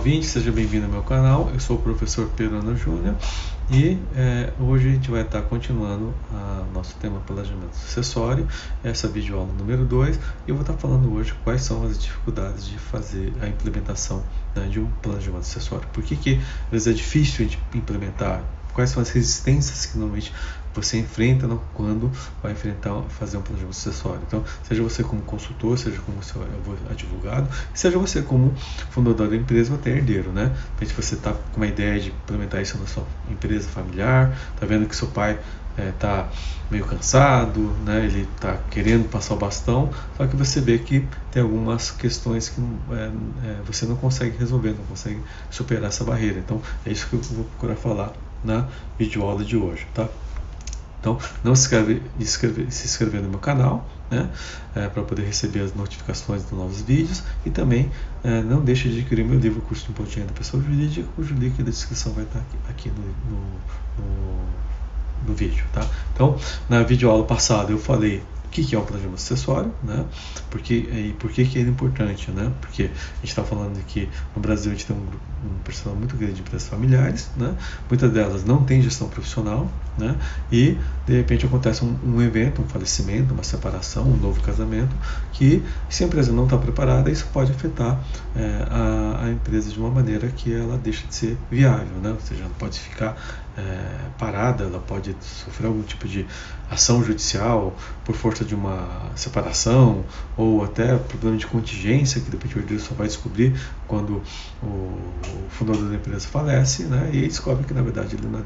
ouvinte, seja bem-vindo ao meu canal. Eu sou o professor Pedro Ana Júnior e é, hoje a gente vai estar continuando o nosso tema planejamento sucessório, essa videoaula número 2, e eu vou estar falando hoje quais são as dificuldades de fazer a implementação né, de um planejamento sucessório. Por que, que às vezes é difícil de implementar? Quais são as resistências que normalmente você enfrenta quando vai enfrentar fazer um planejamento sucessório. Então, seja você como consultor, seja como seu advogado, seja você como fundador da empresa ou até herdeiro, né? Se você está com uma ideia de implementar isso na sua empresa familiar, está vendo que seu pai está é, meio cansado, né? ele está querendo passar o bastão, só que você vê que tem algumas questões que é, é, você não consegue resolver, não consegue superar essa barreira. Então, é isso que eu vou procurar falar na videoaula de hoje, tá? Então, não se inscreve, se inscrever no meu canal, né, é, para poder receber as notificações dos novos vídeos e também é, não deixe de adquirir meu livro Curso de Imposto da Pessoa Jurídica, cujo link da descrição vai estar aqui, aqui no, no, no, no vídeo. Tá? Então, na videoaula passada eu falei o que, que é o planejamento acessório, né? Porque, e por que, que ele é importante, né? Porque a gente está falando que no Brasil a gente tem um, um percentual muito grande de empresas familiares, né? Muitas delas não têm gestão profissional, né? E de repente acontece um, um evento, um falecimento, uma separação, um novo casamento, que se a empresa não está preparada, isso pode afetar é, a, a, empresa de uma maneira que ela deixa de ser viável, né? Ou seja, ela pode ficar é, parada, ela pode sofrer algum tipo de ação judicial por força de uma separação ou até problema de contingência que depois o herdeiro só vai descobrir quando o, fundador da empresa falece, né? E descobre que na verdade ele não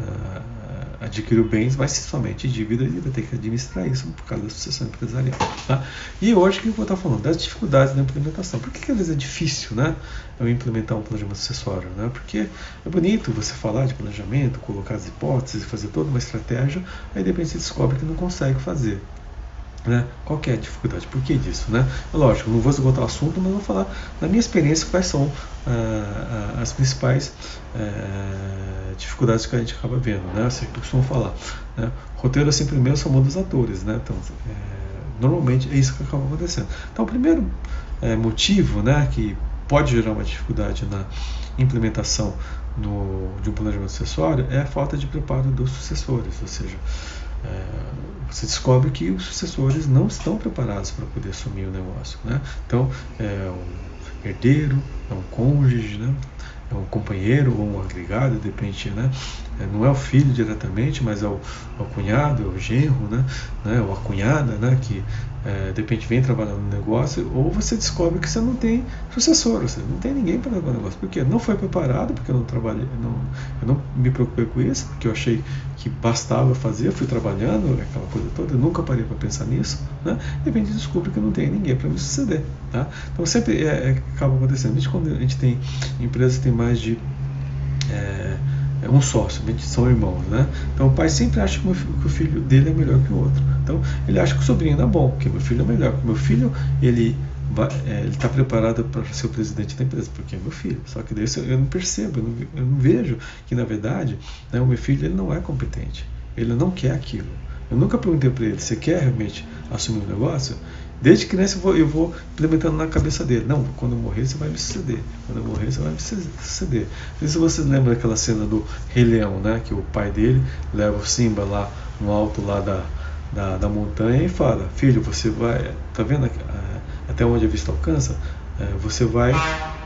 uh, adquiriu bens, mas somente dívida e vai ter que administrar isso por causa da sucessão empresarial. Tá? E hoje que eu vou estar falando das dificuldades da implementação. Por que, que às vezes é difícil né, eu implementar um planejamento sucessório? Né? Porque é bonito você falar de planejamento, colocar as hipóteses, fazer toda uma estratégia, aí de repente você descobre que não consegue fazer. Né? Qual é a dificuldade? Por que disso? Né? Lógico, não vou esgotar o assunto, mas vou falar na minha experiência quais são ah, ah as principais eh, dificuldades que a gente acaba vendo. Né? Eu sempre costumo falar. Né? Roteiro é sempre meu, são dos atores. Né? Então, é, normalmente é isso que acaba acontecendo. Então, o primeiro é, motivo né, que pode gerar uma dificuldade na implementação no, de um planejamento sucessório é a falta de preparo dos sucessores, ou seja, é, você descobre que os sucessores não estão preparados para poder assumir o negócio. Né? Então, é um herdeiro, é um cônjuge, né? é um companheiro ou um agregado, depende, né? É, não é o filho diretamente, mas é o, é o cunhado, é o genro, né? né? ou a cunhada, né? que é, de repente vem trabalhar no negócio, ou você descobre que você não tem sucessor, você não tem ninguém para levar o negócio. Porque não foi preparado, porque eu não trabalhei, não, eu não me preocupei com isso, porque eu achei que bastava fazer, fui trabalhando, aquela coisa toda, eu nunca parei para pensar nisso, né? de repente descubro que não tem ninguém para me suceder. Tá? Então sempre é, é, acaba acontecendo. A gente, quando a gente tem empresas que tem mais de é, é um sócio, são irmãos, né? Então o pai sempre acha que o filho dele é melhor que o outro. Então ele acha que o sobrinho é bom, que meu filho é melhor. Que meu filho ele é, ele está preparado para ser o presidente da empresa, porque é meu filho. Só que daí eu não percebo, eu não, eu não vejo que na verdade né, o meu filho ele não é competente, ele não quer aquilo. Eu nunca perguntei para ele, você quer realmente assumir o um negócio? Desde criança eu vou, eu vou, implementando na cabeça dele. Não, quando eu morrer você vai me suceder. Quando eu morrer você vai me suceder. Não sei se vocês lembram daquela cena do Rei Leão, né? Que o pai dele leva o Simba lá no alto lá da, da, da montanha e fala, filho, você vai. Tá vendo até onde a vista alcança? É, você vai,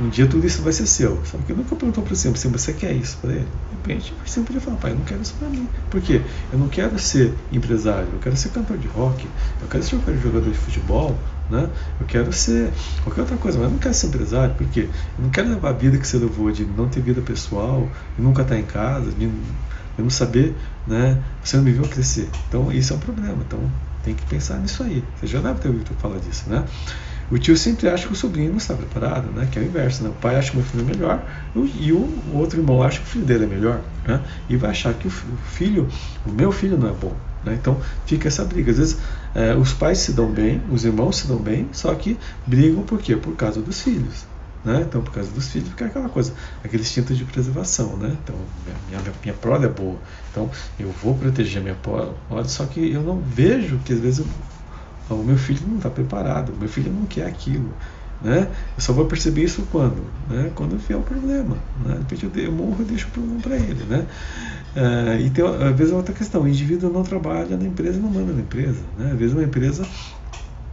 um dia tudo isso vai ser seu. Só que nunca perguntou para você, você quer isso para ele? De repente, você podia falar, pai, eu não quero isso para mim. Por quê? Eu não quero ser empresário, eu quero ser cantor de rock, eu quero ser jogador de futebol, né? Eu quero ser qualquer outra coisa, mas eu não quero ser empresário, porque eu não quero levar a vida que você levou de não ter vida pessoal, de nunca estar em casa, de, de não saber, né? Você não me viu crescer. Então, isso é um problema. Então, tem que pensar nisso aí. Você já deve ter ouvido falar disso, né? O tio sempre acha que o sobrinho não está preparado, né? que é o inverso. Né? O pai acha que o filho é melhor e o outro irmão acha que o filho dele é melhor. Né? E vai achar que o filho, o meu filho não é bom. Né? Então fica essa briga. Às vezes é, os pais se dão bem, os irmãos se dão bem, só que brigam por quê? Por causa dos filhos. Né? Então, por causa dos filhos, porque é aquela coisa, aquele instinto de preservação, né? Então, minha, minha, minha prole é boa, então eu vou proteger minha prole, só que eu não vejo que às vezes o meu filho não está preparado, meu filho não quer aquilo. Né? Eu só vou perceber isso quando? Né? Quando vier o problema. Né? Depois eu, eu morro e deixo o problema para ele. Né? É, e tem, às vezes, outra questão: o indivíduo não trabalha na empresa não manda na empresa. Né? Às vezes, uma empresa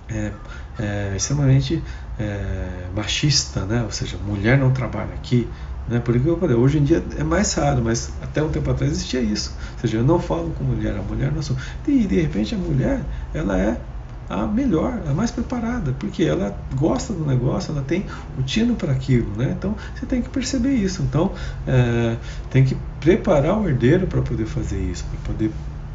é, é extremamente é, machista, né? ou seja, mulher não trabalha aqui. Né? Por isso que eu falei, hoje em dia é mais raro, mas até um tempo atrás existia isso. Ou seja, eu não falo com mulher, a mulher não sou. E de repente a mulher, ela é a melhor, a mais preparada, porque ela gosta do negócio, ela tem o tino para aquilo, né? Então você tem que perceber isso. Então é, tem que preparar o herdeiro para poder fazer isso, para poder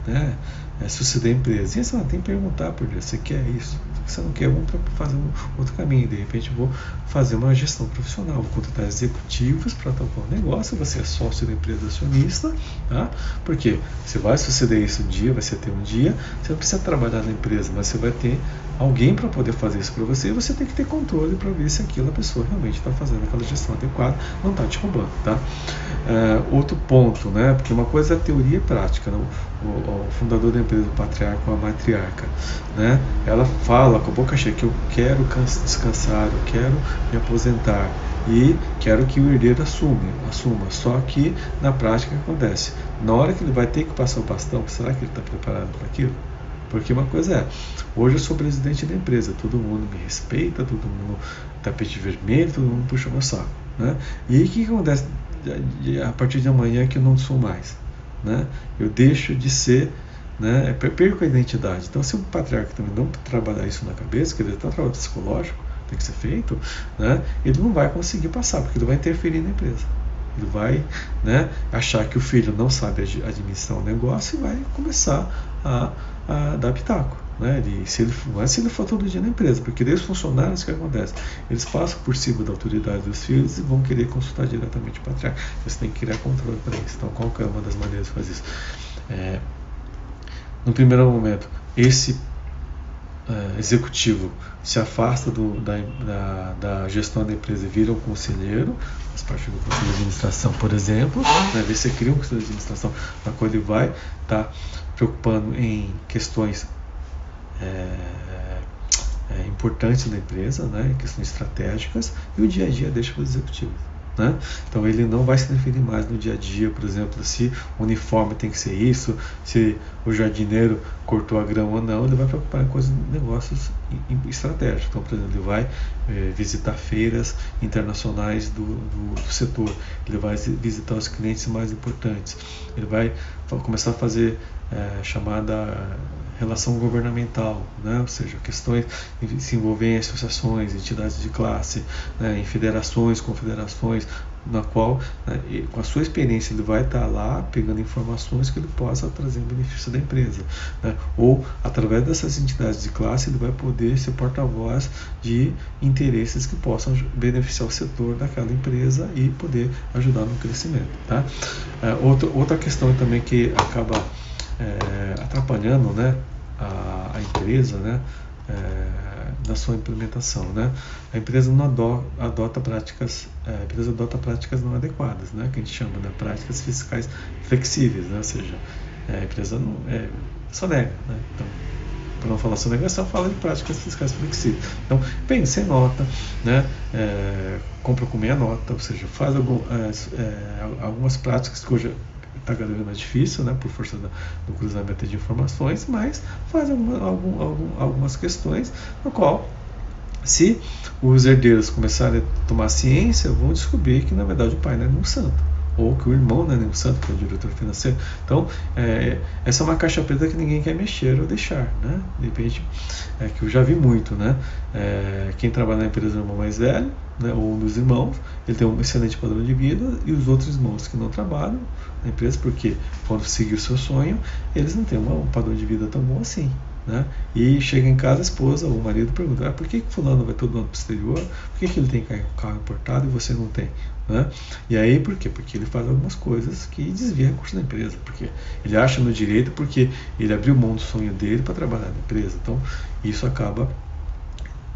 né, é, suceder a empresa. E assim, tem que perguntar por Deus, você quer isso? Você não quer, vamos fazer um outro caminho. De repente, vou fazer uma gestão profissional, vou contratar executivos para tocar o negócio. Você é sócio da empresa acionista, tá? Porque você vai suceder isso um dia, vai ser ter um dia. Você não precisa trabalhar na empresa, mas você vai ter alguém para poder fazer isso para você. E você tem que ter controle para ver se aquela pessoa realmente está fazendo aquela gestão adequada, não está te roubando, tá? É, outro ponto, né? Porque uma coisa é teoria e prática. Né? O, o, fundador da empresa, o patriarca ou a matriarca, né? Ela fala com a boca cheia que eu quero descansar, eu quero me aposentar e quero que o herdeiro assume, assuma. Só que na prática acontece? Na hora que ele vai ter que passar o bastão, será que ele está preparado para aquilo? Porque uma coisa é, hoje eu sou presidente da empresa, todo mundo me respeita, todo mundo tapete vermelho, todo mundo puxa meu saco. Né? E aí o que acontece a partir de amanhã que eu não sou mais? Né? Eu deixo de ser né? perco a identidade. Então, se o patriarca também não trabalhar isso na cabeça, quer dizer, está um trabalho psicológico, tem que ser feito, né? ele não vai conseguir passar, porque ele vai interferir na empresa. Ele vai né, achar que o filho não sabe administrar o negócio e vai começar a, a dar pitaco. Né? Ele, se ele, mas se ele for todo dia na empresa, porque daí os funcionários, o que acontece? Eles passam por cima da autoridade dos filhos e vão querer consultar diretamente o patriarca. Você tem que criar controle para isso. Então, qual é uma das maneiras de fazer isso? É, no primeiro momento, esse é, executivo se afasta do, da, da, da, gestão da empresa e vira um conselheiro, faz parte do conselho de administração, por exemplo, né, você cria um conselho de administração na qual ele vai estar tá preocupando em questões é, é, importantes da empresa, né, questões estratégicas, e o dia a dia deixa para os executivos. Né? Então ele não vai se interferir mais no dia a dia, por exemplo, se o uniforme tem que ser isso, se o jardineiro cortou a grama ou não, ele vai preocupar coisas, negócios estratégicos. Então, por exemplo, ele vai é, visitar feiras internacionais do, do, do, setor, ele vai visitar os clientes mais importantes, ele vai começar a fazer é, chamada relação governamental, né? ou seja, questões que se envolvem em associações, entidades de classe, né? em federações, confederações, na qual, né, com a sua experiência, ele vai estar lá pegando informações que ele possa trazer em benefício da empresa. Né? Ou, através dessas entidades de classe, ele vai poder ser porta-voz de interesses que possam beneficiar o setor daquela empresa e poder ajudar no crescimento. Tá? É, outra, outra questão também que acaba é, atrapalhando né, a, a empresa né, é, na sua implementação. Né? A empresa não adota, adota práticas, é, a empresa adota práticas não adequadas, né, que a gente chama de práticas fiscais flexíveis, né, ou seja, a empresa não, é, só nega. Né? Então, para não falar sobre negação, fala de práticas fiscais flexíveis. Então, bem, sem nota, né, é, compra com meia nota, ou seja, faz algum, é, algumas práticas hoje está cada vez mais difícil, né, por força do cruzamento de informações, mas faz alguma, algum, algum, algumas questões no qual se os herdeiros começarem a tomar ciência, vão descobrir que na verdade o pai não é um santo ou que o irmão não é nenhum santo, que é o diretor financeiro. Então, é, essa é uma caixa preta que ninguém quer mexer ou deixar, né? De repente, é que eu já vi muito, né? É, quem trabalha na empresa é o irmão mais velho, né? ou um dos irmãos, ele tem um excelente padrão de vida, e os outros irmãos que não trabalham na empresa, porque quando seguir o seu sonho, eles não têm um padrão de vida tão bom assim. Né? E chega em casa, a esposa ou o marido pergunta: ah, por que, que fulano vai todo ano para o exterior? Por que, que ele tem carro importado e você não tem? Né? E aí por quê? Porque ele faz algumas coisas que desvia recursos da empresa, porque ele acha no direito porque ele abriu mão do sonho dele para trabalhar na empresa. Então isso acaba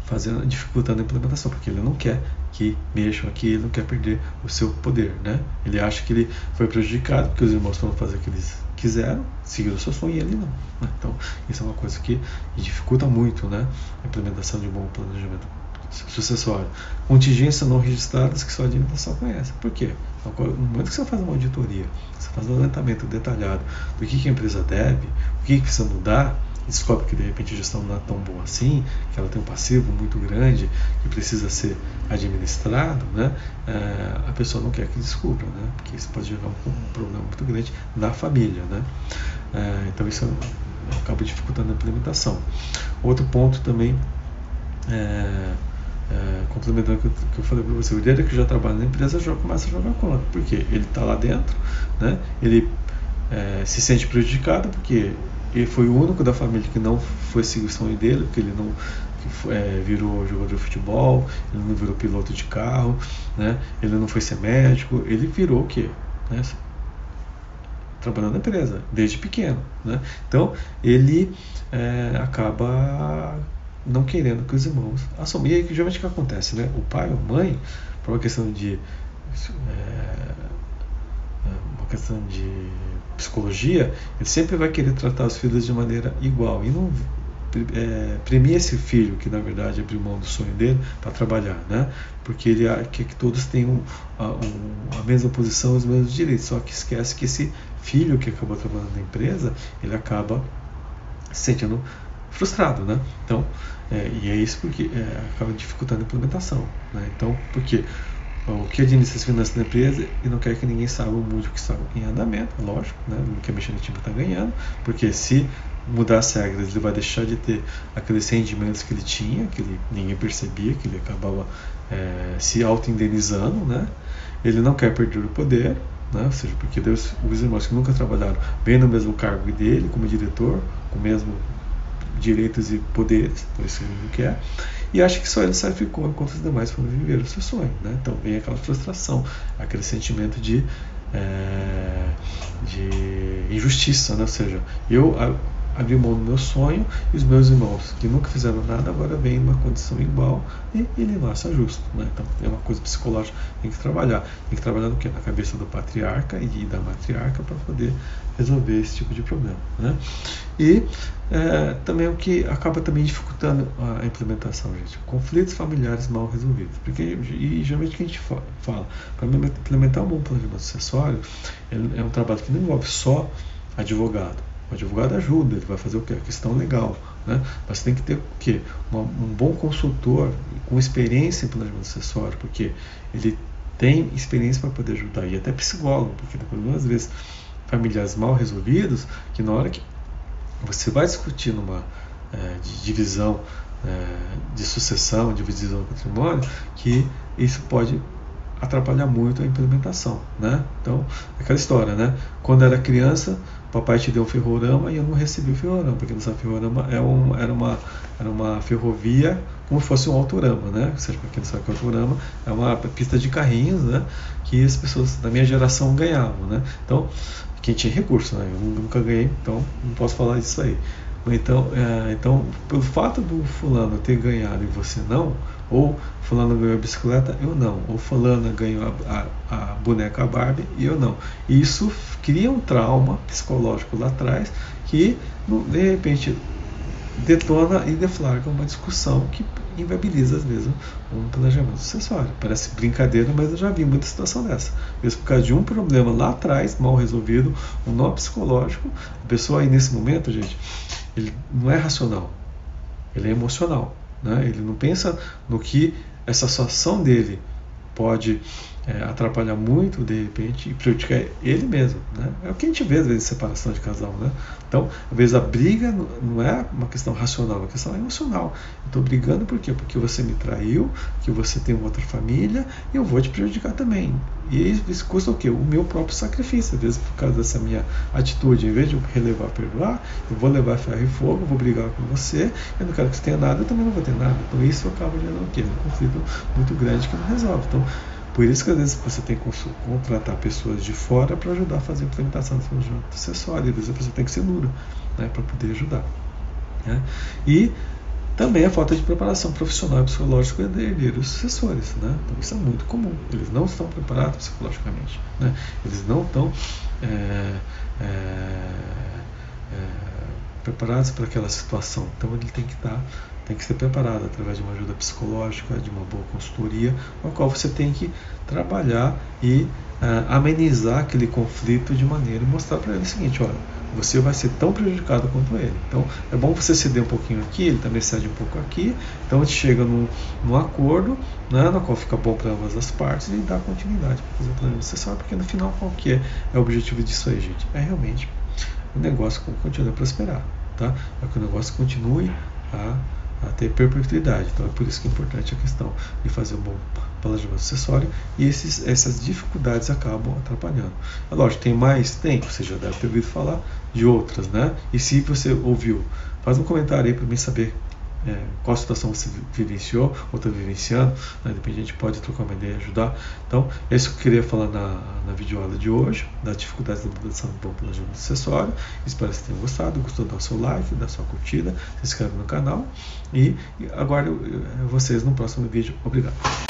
fazendo dificultando a implementação, porque ele não quer que mexam aqui, ele não quer perder o seu poder, né? Ele acha que ele foi prejudicado porque os irmãos foram fazer o que eles quiseram, seguiram o seu sonho e ele não. Né? Então, isso é uma coisa que dificulta muito, né? A implementação de um bom planejamento sucessório. Contingência não registradas que só a administração conhece. Por quê? No momento que você faz uma auditoria, você faz um levantamento detalhado do que, que a empresa deve, o que, que precisa mudar, descobre que de repente a gestão não é tão boa assim, que ela tem um passivo muito grande que precisa ser administrado, né? É, a pessoa não quer que descubra, né? porque isso pode gerar um, um problema muito grande na família. Né? É, então isso acaba dificultando a implementação. Outro ponto também é, é, complementando o que, eu falei para você, o líder que já trabalha na empresa já começa a jogar contra, porque ele está lá dentro, né? ele é, se sente prejudicado porque ele foi o único da família que não foi seguir o sonho dele, porque ele não foi, é, virou jogador de futebol, ele não virou piloto de carro, né? ele não foi ser médico, ele virou o quê? Né? Trabalhando na empresa, desde pequeno. Né? Então ele é, acaba não querendo que os irmãos assumam. E aí, geralmente o que acontece? Né? O pai ou mãe, por uma questão de. É, uma questão de psicologia, ele sempre vai querer tratar os filhos de maneira igual e não é, premia esse filho que na verdade abriu mão do sonho dele para trabalhar, né? Porque ele quer que todos tenham a, a mesma posição, os mesmos direitos. Só que esquece que esse filho que acabou trabalhando na empresa, ele acaba se sentindo frustrado, né? Então, é, e é isso porque é, acaba dificultando a implementação, né? Então, porque o que administra as finanças da empresa e não quer que ninguém saiba o que está em andamento, lógico, né? não quer mexer no time que está ganhando, porque se mudar as regras, ele vai deixar de ter aqueles rendimentos que ele tinha, que ele, ninguém percebia, que ele acabava é, se auto-indenizando, né? ele não quer perder o poder, né? ou seja, porque Deus, os irmãos que nunca trabalharam bem no mesmo cargo dele, como diretor, com o mesmo direitos e poderes, por isso ele não quer, e acha que só ele sacrificou enquanto os demais foram viver o seu sonho. Né? Então vem aquela frustração, aquele sentimento de, é, de injustiça, né? ou seja, eu abri mão do meu sonho e os meus irmãos que nunca fizeram nada agora vêm numa condição igual e ele acha justo. Né? Então é uma coisa psicológica tem que trabalhar. Tem que trabalhar no que? Na cabeça do patriarca e da matriarca para poder resolver esse tipo de problema. Né? E é, também o que acaba também dificultando a implementação, gente, conflitos familiares mal resolvidos. Porque, e geralmente o que a gente fala, para implementar um bom planejamento sucessório, é um trabalho que não envolve só advogado. O advogado ajuda, ele vai fazer o que? A questão legal. Né? Mas tem que ter o quê? Uma, um bom consultor com experiência em planejamento sucessório, porque ele tem experiência para poder ajudar, e até psicólogo, porque às vezes familiares mal resolvidos, que na hora que você vai discutir numa é, divisão é, de sucessão, divisão do patrimônio, que isso pode atrapalhar muito a implementação, né? Então, aquela história, né? Quando era criança, papai te deu um ferrorama e eu não recebi o ferrorama, porque sabe, ferrorama é um, era, uma, era uma ferrovia como se fosse um autorama, né? Ou seja, para quem não sabe que é autorama, é uma pista de carrinhos, né? Que as pessoas da minha geração ganhavam, né? Então, quem tinha recurso, né? Eu nunca ganhei, então não posso falar isso aí. Então, é, então, pelo fato do fulano ter ganhado e você não, ou fulano ganhou a bicicleta, eu não. Ou fulano ganhou a, a, a boneca Barbie e eu não. E isso cria um trauma psicológico lá atrás que, de repente, detona e deflagra uma discussão que inviabiliza, às vezes, um planejamento sucessório. Parece brincadeira, mas eu já vi muita situação dessa. Mesmo por causa de um problema lá atrás, mal resolvido, um nó psicológico, a pessoa aí nesse momento, gente, ele não é racional, ele é emocional. Né? Ele não pensa no que essa situação dele pode é, atrapalhar muito de repente e prejudicar ele mesmo. Né? É o que a gente vê às vezes separação de casal. Né? Então, às vezes a briga não é uma questão racional, é uma questão emocional. Estou brigando por quê? Porque você me traiu, que você tem outra família e eu vou te prejudicar também. E isso custa o quê? O meu próprio sacrifício. Às vezes, por causa dessa minha atitude, em vez de eu relevar, perdoar, eu vou levar ferro e fogo, vou brigar com você, eu não quero que você tenha nada, eu também não vou ter nada. Então, isso acaba gerando o quê? Um conflito muito grande que não resolve. Então, por isso que às vezes você tem que contratar pessoas de fora para ajudar a fazer a implementação do planejamento acessório. Às vezes a pessoa tem que ser dura né, para poder ajudar. Né? E também a falta de preparação profissional e psicológica de herdeiros sucessores. Né? Então isso é muito comum. Eles não estão preparados psicologicamente. Né? Eles não estão é, é, é, preparados para aquela situação. Então ele tem que estar tem que ser preparado através de uma ajuda psicológica, de uma boa consultoria, com a qual você tem que trabalhar e uh, amenizar aquele conflito de maneira e mostrar para ele o seguinte, olha, você vai ser tão prejudicado quanto ele. Então é bom você ceder um pouquinho aqui, ele também cede um pouco aqui, então a gente chega num, num acordo, né, no qual fica bom para ambas as partes e dá continuidade para fazer o planejamento sucessório, porque no final qual que é, é o objetivo disso aí, gente? É realmente o negócio continue a prosperar, tá? É que o negócio continue a a ter perpetuidade. Então é por isso que é importante a questão de fazer um bom planejamento acessório e esses, essas dificuldades acabam atrapalhando. É lógico, tem mais? Tem, você já deve ter ouvido falar de outras, né? E se você ouviu, faz um comentário aí para mim saber é, qual situação você vivenciou ou está vivenciando, né? A gente pode trocar uma ideia e ajudar. Então, é isso que eu queria falar na, na videoaula de hoje, das dificuldades da mudança do planejamento acessório. Espero que você tenha gostado, gostou, dá o seu like, dá sua curtida, se inscreve no canal e aguardo vocês no próximo vídeo. Obrigado.